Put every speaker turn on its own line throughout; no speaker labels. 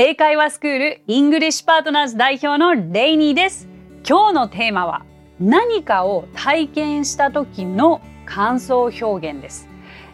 英会話スクール English Partners 代表のレイニーです。今日のテーマは何かを体験した時の感想表現です。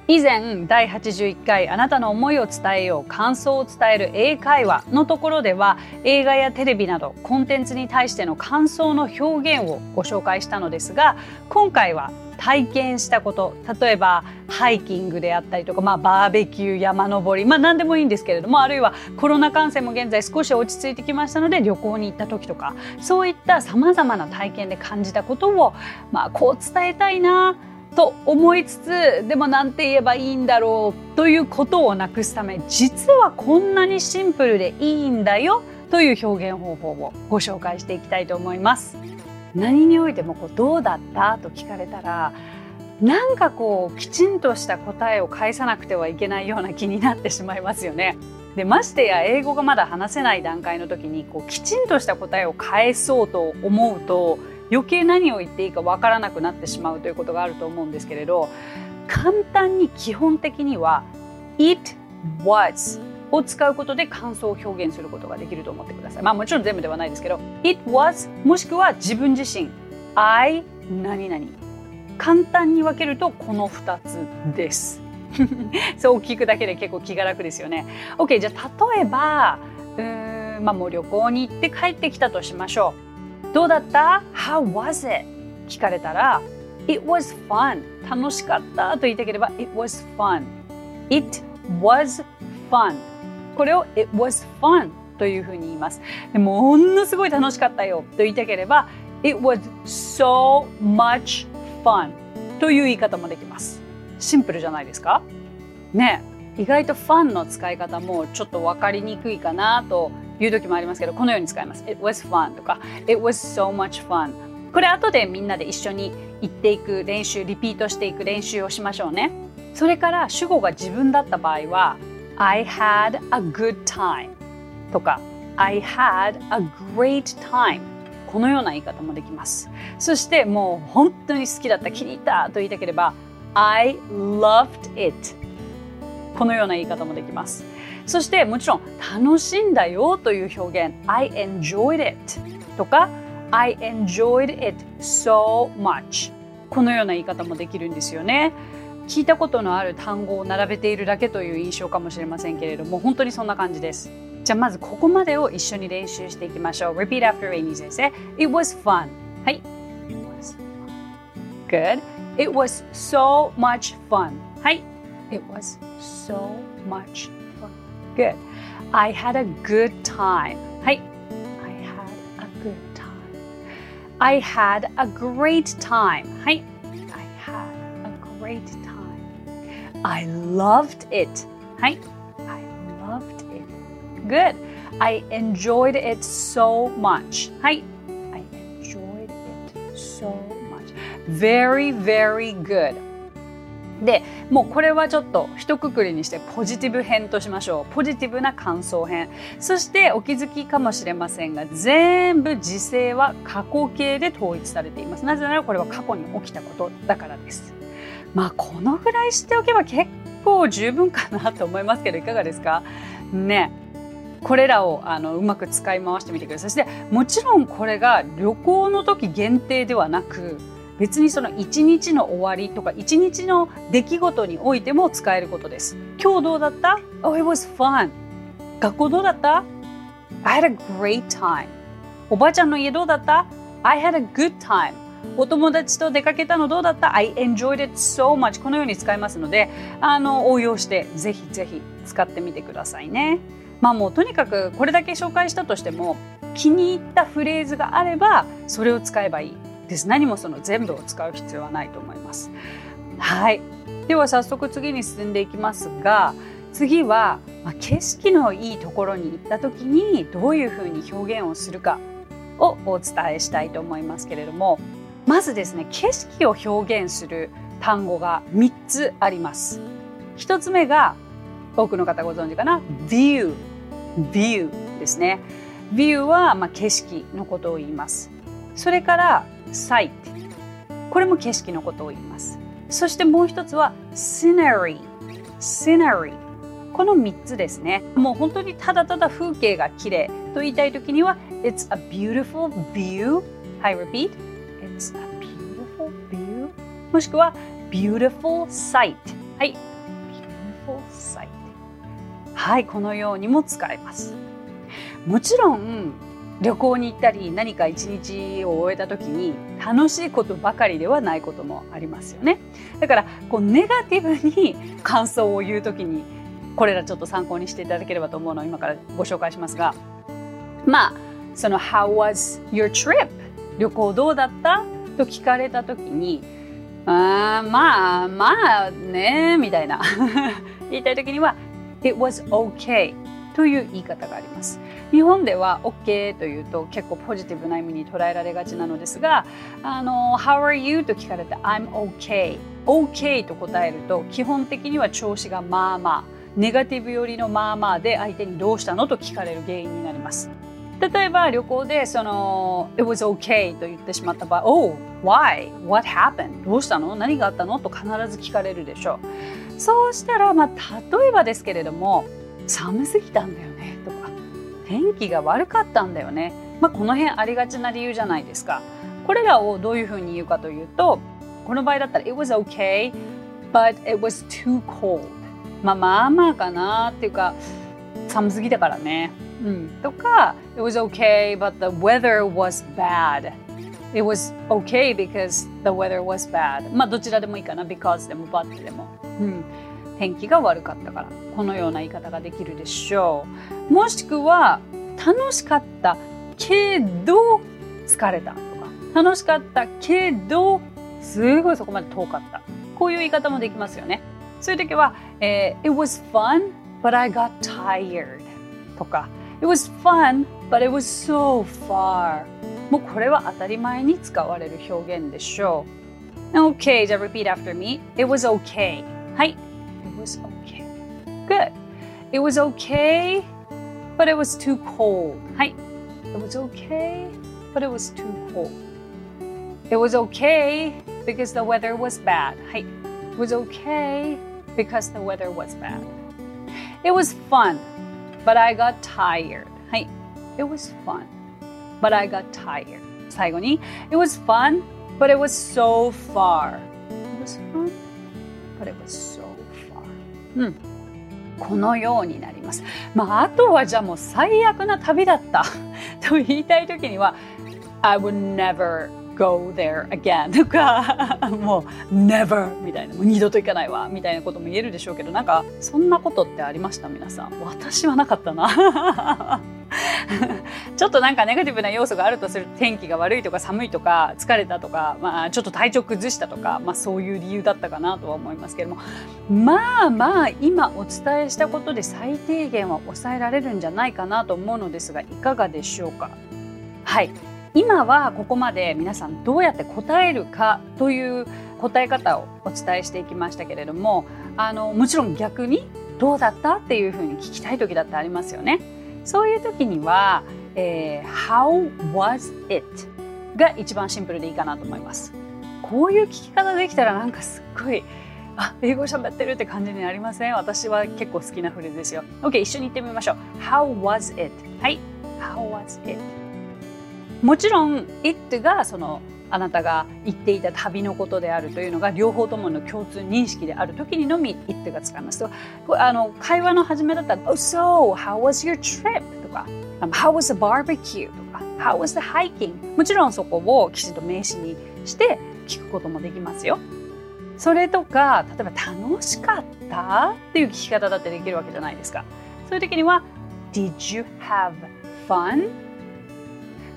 以前第81回あなたの思いを伝えよう感想を伝える英会話のところでは映画やテレビなどコンテンツに対しての感想の表現をご紹介したのですが今回は体験したこと例えばハイキングであったりとか、まあ、バーベキュー山登り、まあ、何でもいいんですけれどもあるいはコロナ感染も現在少し落ち着いてきましたので旅行に行った時とかそういったさまざまな体験で感じたことを、まあ、こう伝えたいなと思いつつでも何て言えばいいんだろうということをなくすため実はこんなにシンプルでいいんだよという表現方法をご紹介していきたいと思います。何においてもこうどうだった？と聞かれたらなんかこうきちんとした答えを返さなくてはいけないような気になってしまいますよね。でましてや英語がまだ話せない段階の時にこうきちんとした答えを返そうと思うと余計何を言っていいかわからなくなってしまうということがあると思うんですけれど簡単に基本的には「it was」を使うことで感想を表現することができると思ってください。まあもちろん全部ではないですけど「it was」もしくは自分自身「I 何々」簡単に分けるとこの2つです。そう聞くだけで結構気が楽ですよね。OK じゃあ例えばうーんまあもう旅行に行って帰ってきたとしましょう。どうだった ?How was it? 聞かれたら It was fun 楽しかったと言いたければ It was fun It was fun これを It was fun というふうに言います。ものすごい楽しかったよ。と言いたければ It was so much fun という言い方もできます。シンプルじゃないですか？ね意外とファンの使い方もちょっと分かりにくいかなという時もありますけどこのように使います。It was fun とか It was so much fun これ後でみんなで一緒に言っていく練習リピートしていく練習をしましょうね。それから主語が自分だった場合は I had a good time とか I had a great time このような言い方もできます。そしてもう本当に好きだった気に入ったと言いたければ I loved it このような言い方もできます。そしてもちろん楽しんだよという表現 I enjoyed it とか I enjoyed it so much このような言い方もできるんですよね。聞いたことのある単語を並べているだけという印象かもしれませんけれども本当にそんな感じですじゃあまずここまでを一緒に練習していきましょう Repeat after Amy 先生 It was fun はい It was fun Good It was so much fun はい It was so much fun Good I had a good time. はい。I had a good time. I had a great time. はい。I had a great time. I loved it. はい。I loved it. Good. I enjoyed it so much. はい。I enjoyed it so much. Very, very good. でもうこれはちょっと一括りにしてポジティブ編としましょうポジティブな感想編そしてお気づきかもしれませんが全部時勢は過去形で統一されていますなぜならこれは過去に起きたことだからですまあこのぐらい知っておけば結構十分かなと思いますけどいかがですか？ねこれらをあのうまく使い回してみてくださいそしてもちろんこれが旅行の時限定ではなく別にその一日の終わりとか一日の出来事においても使えることです。今日どうだった ?Oh, it was fun. 学校どうだった ?I had a great time. おばあちゃんの家どうだった ?I had a good time. お友達と出かけたのどうだった ?I enjoyed it so much. このように使いますので、あの応用してぜひぜひ使ってみてくださいね。まあもうとにかくこれだけ紹介したとしても気に入ったフレーズがあればそれを使えばいい。です何もその全部を使う必要はないと思いますはいでは早速次に進んでいきますが次は、まあ、景色のいいところに行った時にどういうふうに表現をするかをお伝えしたいと思いますけれどもまずですね景色を表現する単語が3つあります。1つ目が多くの方ご存知かな？view view ですね。view はまあ景色のことを言います。それから sight これも景色のことを言います。そしてもう一つは scenery scenery この3つですね。もう本当にただただ風景が綺麗と言いたいときには It's a beautiful view. はい、repeat. It's a beautiful view. もしくは beautiful sight. はい、beautiful sight. はい、このようにも使えます。もちろん旅行に行ったり何か一日を終えた時に楽しいことばかりではないこともありますよね。だからこうネガティブに感想を言う時にこれらちょっと参考にしていただければと思うのを今からご紹介しますがまあその「How was your trip?」旅行どうだった？と聞かれた時にあまあまあねみたいな 言いたい時には「It was okay」という言い方があります。日本では OK というと結構ポジティブな意味に捉えられがちなのですが、あの How are you? と聞かれて I'm okay。OK と答えると基本的には調子がまあまあ、ネガティブ寄りのまあまあで相手にどうしたの？と聞かれる原因になります。例えば旅行でその It was okay と言ってしまった場合 Oh, why? What happened? どうしたの？何があったの？と必ず聞かれるでしょう。そうしたら、まあ、例えばですけれども寒すぎたんだよねとか。天気が悪かったんだよね、まあ、この辺ありがちな理由じゃないですか。これらをどういうふうに言うかというとこの場合だったら It was okay but it was too cold まあまあまあかなっていうか寒すぎだからね、とか It was okay but the weather was bad. It was okay because the weather was bad. まあどちらでもいいかな。because でも but でも、うん、天気が悪かったから。このような言い方ができるでしょう。もしくは楽しかったけど疲れたとか。楽しかったけどすごいそこまで遠かった。こういう言い方もできますよね。そういう時は、えー、It was fun but I got tired とか。It was fun but it was so far もうこれは当たり前に使われる表現でしょう OK じゃあ repeat after me It was okay はい was okay. Good. It was okay, but it was too cold. Hi. It was okay, but it was too cold. It was okay because the weather was bad. Hi. It was okay because the weather was bad. It was fun, But I got tired. Hi. It was fun, but I got tired. 最後に It was fun, but it was so far. It was fun, but it was so うん、このようになります。まあ、あとはじゃあもう最悪な旅だったと言いたい時には I would never go there again とかもう never みたいなもう二度と行かないわみたいなことも言えるでしょうけどなんかそんなことってありました？皆さん。私はなかったな。ちょっとなんかネガティブな要素があるとすると天気が悪いとか寒いとか疲れたとか、まあ、ちょっと体調崩したとか、まあ、そういう理由だったかなとは思いますけれども。まあまあ今お伝えしたことで最低限は抑えられるんじゃないかなと思うのですがいかがでしょうか？はい。今はここまで皆さんどうやって答えるかという答え方をお伝えしていきましたけれどもあのもちろん逆にどうだったっていうふうに聞きたい時だってありますよね。そういう時には、えー、How was it? が一番シンプルでいいかなと思います。こういう聞き方できたらなんかすっごいあ英語喋ってるって感じになりません？私は結構好きなフレーズですよ。OK 一緒に言ってみましょう。How was it? はい。How was it? もちろん it がそのあなたが言っていた旅のことであるというのが両方ともの共通認識である時にのみ it が使いますとあの会話の始めだったら「Oh so how was your trip?」とか「How was the barbecue?」とか「How was the hiking?」もちろんそこをきちんと名詞にして聞くこともできますよ。それとか例えば楽しかった？っていう聞き方だってできるわけじゃないですか。そういう時には Did you have fun?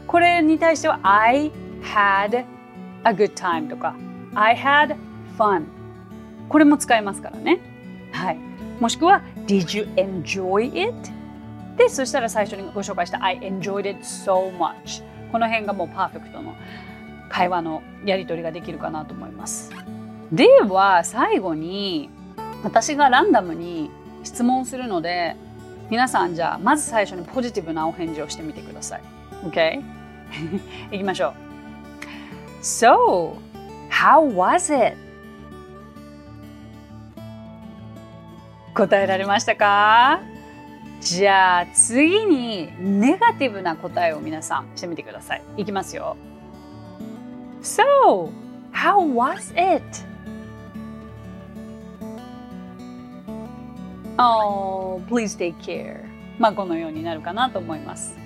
これに対しては I had a good time とか I had fun これも使えますからね。はい。もしくは Did you enjoy it? で、そしたら最初にご紹介した I enjoyed it so much この辺がもうパーフェクトの会話のやり取りができるかなと思います。では最後に私がランダムに質問するので皆さんじゃあまず最初にポジティブなお返事をしてみてください。OK? いきましょう。So, how was it? 答えられましたか？じゃあ次にネガティブな答えを皆さんしてみてください。いきますよ。So, how was it? Oh, please take care. まあこのようになるかなと思います。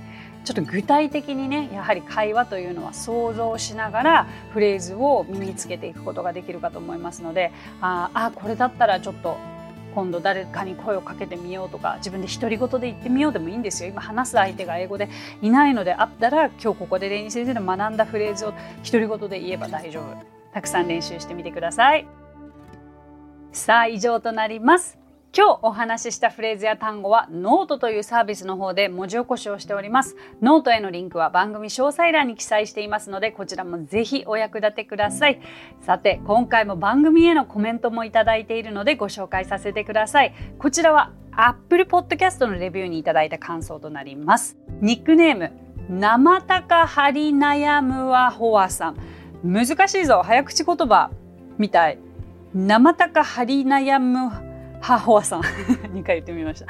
ちょっと具体的にねやはり会話というのは想像しながらフレーズを身につけていくことができるかと思いますのでああこれだったらちょっと今度誰かに声をかけてみようとか自分で独り言で言ってみようでもいいんですよ。今話す相手が英語でいないのであったら今日ここでレイニー先生の学んだフレーズを独り言で言えば大丈夫。たくさん練習してみてください。さあ以上となります。今日お話ししたフレーズや単語はノートというサービスの方で文字起こしをしております。ノートへのリンクは番組詳細欄に記載していますので、こちらもぜひお役立てください。さて、今回も番組へのコメントもいただいているのでご紹介させてください。こちらは Apple Podcast のレビューにいただいた感想となります。ニックネーム、生高張り悩むはホアさん。難しいぞ、早口言葉みたい。生高張り悩む悩む母親さん。2回言ってみました。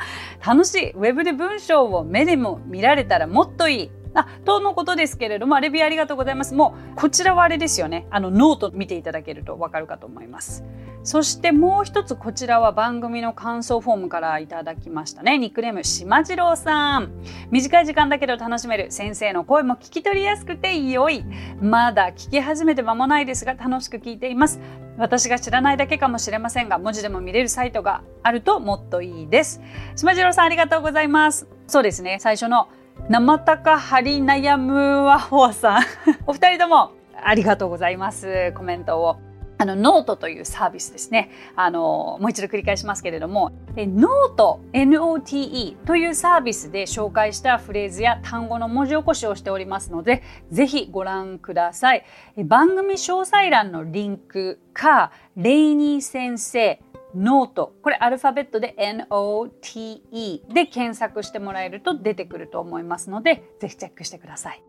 楽しい。ウェブで文章を目でも見られたらもっといい。あとのことですけれども、レビューありがとうございます。もう、こちらはあれですよね。あの、ノート見ていただけるとわかるかと思います。そしてもう一つ、こちらは番組の感想フォームからいただきましたね。ニックネーム、しまじろうさん。短い時間だけど楽しめる先生の声も聞き取りやすくて良い。まだ聞き始めて間もないですが、楽しく聞いています。私が知らないだけかもしれませんが、文字でも見れるサイトがあるともっといいです。しまじろうさん、ありがとうございます。そうですね。最初の生高張り悩むわほわさん。お二人ともありがとうございます。コメントを。あのノートというサービスですね。あのもう一度繰り返しますけれども。ノート NOTE というサービスで紹介したフレーズや単語の文字起こしをしておりますのでぜひご覧ください。番組詳細欄のリンクかレイニー先生ノートこれアルファベットで NOTE で検索してもらえると出てくると思いますのでぜひチェックしてください。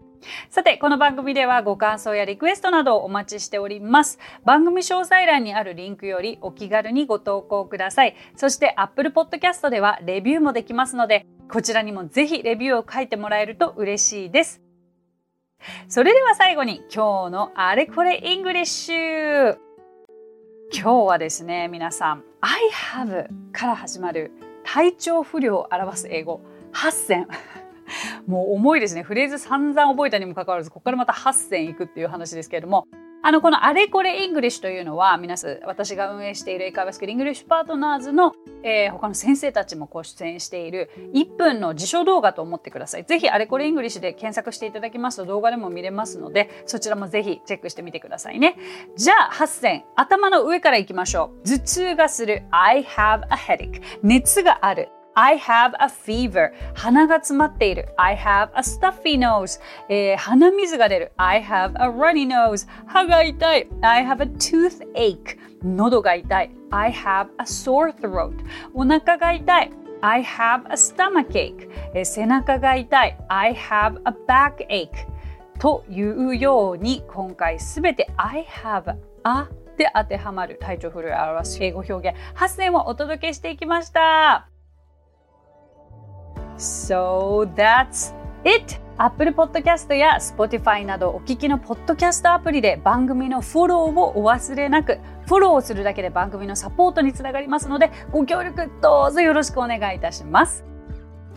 さて、この番組ではご感想やリクエストなどをお待ちしております。番組詳細欄にあるリンクよりお気軽にご投稿ください。そして Apple Podcast ではレビューもできますので、こちらにもぜひレビューを書いてもらえると嬉しいです。それでは最後に今日のあれこれ English 今日はですね、皆さん I have から始まる体調不良を表す英語。8選もう重いですね。フレーズ散々覚えたにもかかわらずここからまた8選いくっていう話ですけれども。あの、このあれこれ English というのは、皆さん、私が運営している英会話スクール English Partners の、えー、他の先生たちもご出演している1分の辞書動画と思ってください。ぜひ、あれこれ English で検索していただきますと動画でも見れますので、そちらもぜひチェックしてみてくださいね。じゃあ、8選。頭の上からいきましょう。頭痛がする。I have a headache. 熱がある。I have a fever. 鼻が詰まっている。I have a stuffy nose. えー、鼻水が出る。I have a runny nose. 歯が痛い。I have a toothache. 喉が痛い。I have a sore throat. お腹が痛い。I have a stomachache. えー、背中が痛い。I have a backache. というように今回すべて I have a で当てはまる体調不良を表す英語表現8選をお届けしていきました。So that's it! Apple Podcast や Spotify などお聞きのポッドキャストアプリで番組のフォローをお忘れなくフォローするだけで番組のサポートにつながりますのでご協力どうぞよろしくお願いいたします。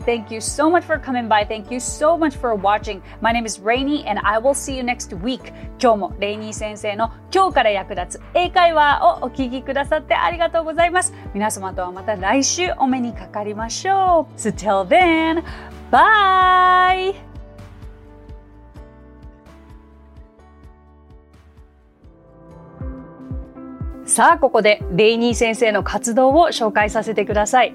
Thank you so much for coming by. Thank you so much for watching. My name is Rainy and I will see you next week. 今日もレイニー先生の今日から役立つ英会話をお聞きくださってありがとうございます。皆様とはまた来週お目にかかりましょう。So till then, bye! さあここでレイニー先生の活動を紹介させてください。